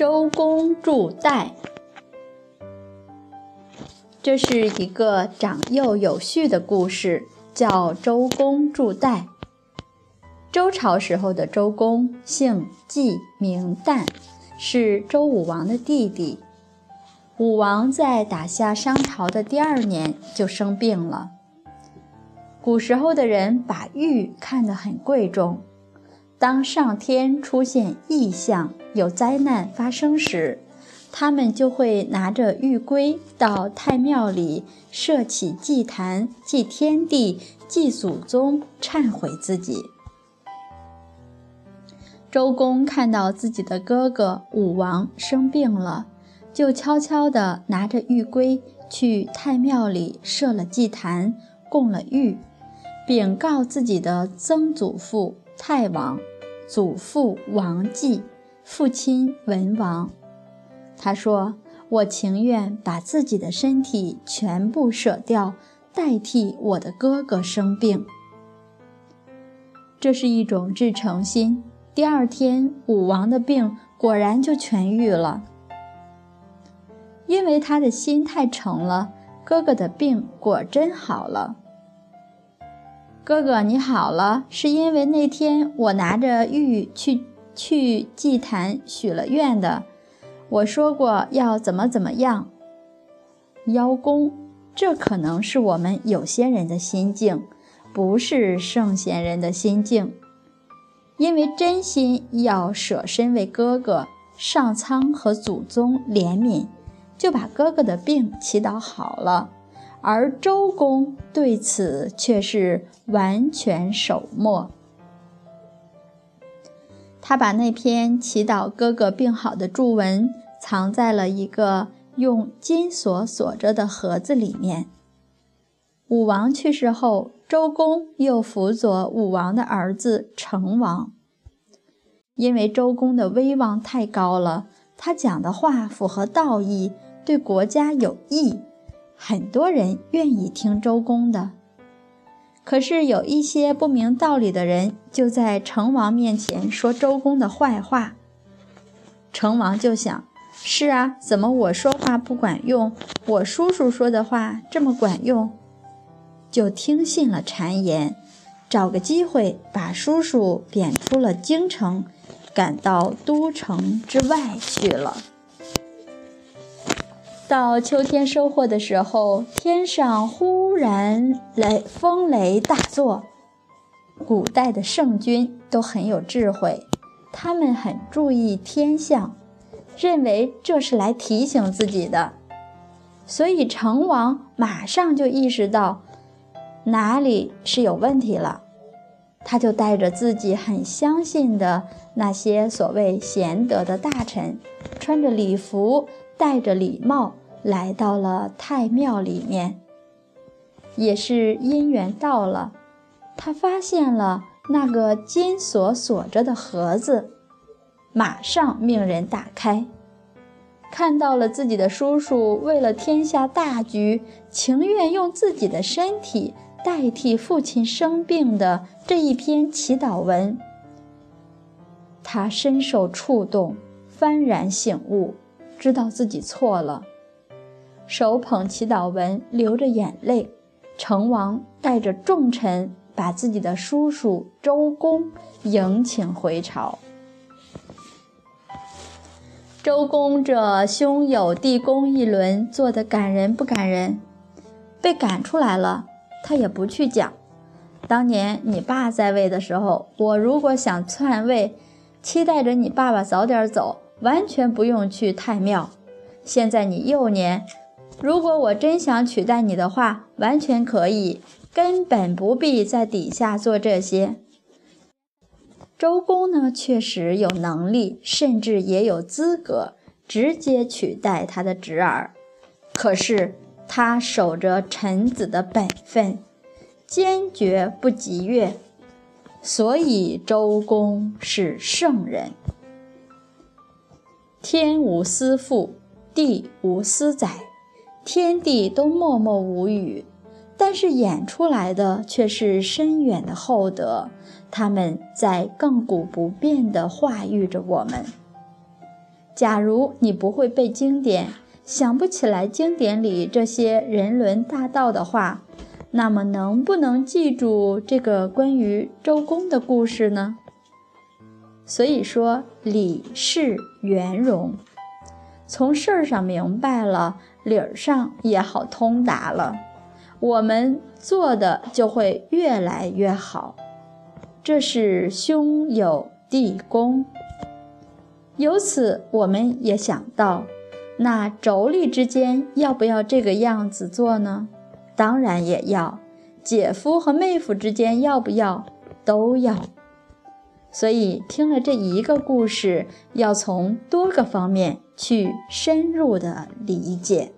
周公助代，这是一个长幼有序的故事，叫周公助代。周朝时候的周公，姓季，名旦，是周武王的弟弟。武王在打下商朝的第二年就生病了。古时候的人把玉看得很贵重。当上天出现异象、有灾难发生时，他们就会拿着玉圭到太庙里设起祭坛，祭天地、祭祖宗，忏悔自己。周公看到自己的哥哥武王生病了，就悄悄地拿着玉圭去太庙里设了祭坛，供了玉，禀告自己的曾祖父太王。祖父王继，父亲文王。他说：“我情愿把自己的身体全部舍掉，代替我的哥哥生病。”这是一种至诚心。第二天，武王的病果然就痊愈了，因为他的心太诚了，哥哥的病果真好了。哥哥，你好了，是因为那天我拿着玉去去祭坛许了愿的。我说过要怎么怎么样。邀功，这可能是我们有些人的心境，不是圣贤人的心境。因为真心要舍身为哥哥，上苍和祖宗怜悯，就把哥哥的病祈祷好了。而周公对此却是完全守默。他把那篇祈祷哥哥病好的祝文藏在了一个用金锁锁着的盒子里面。武王去世后，周公又辅佐武王的儿子成王。因为周公的威望太高了，他讲的话符合道义，对国家有益。很多人愿意听周公的，可是有一些不明道理的人就在成王面前说周公的坏话。成王就想：是啊，怎么我说话不管用，我叔叔说的话这么管用？就听信了谗言，找个机会把叔叔贬出了京城，赶到都城之外去了。到秋天收获的时候，天上忽然雷风雷大作。古代的圣君都很有智慧，他们很注意天象，认为这是来提醒自己的。所以成王马上就意识到哪里是有问题了，他就带着自己很相信的那些所谓贤德的大臣，穿着礼服，戴着礼帽。来到了太庙里面，也是因缘到了，他发现了那个金锁锁着的盒子，马上命人打开，看到了自己的叔叔为了天下大局，情愿用自己的身体代替父亲生病的这一篇祈祷文，他深受触动，幡然醒悟，知道自己错了。手捧祈祷文，流着眼泪。成王带着重臣，把自己的叔叔周公迎请回朝。周公这兄友弟恭一轮，做的感人不感人？被赶出来了，他也不去讲。当年你爸在位的时候，我如果想篡位，期待着你爸爸早点走，完全不用去太庙。现在你幼年。如果我真想取代你的话，完全可以，根本不必在底下做这些。周公呢，确实有能力，甚至也有资格直接取代他的侄儿。可是他守着臣子的本分，坚决不及越，所以周公是圣人。天无私父，地无私载。天地都默默无语，但是演出来的却是深远的厚德。他们在亘古不变地化育着我们。假如你不会背经典，想不起来经典里这些人伦大道的话，那么能不能记住这个关于周公的故事呢？所以说，理是圆融，从事儿上明白了，理儿上也好通达了，我们做的就会越来越好。这是兄友弟恭。由此，我们也想到，那妯娌之间要不要这个样子做呢？当然也要。姐夫和妹夫之间要不要？都要。所以，听了这一个故事，要从多个方面去深入的理解。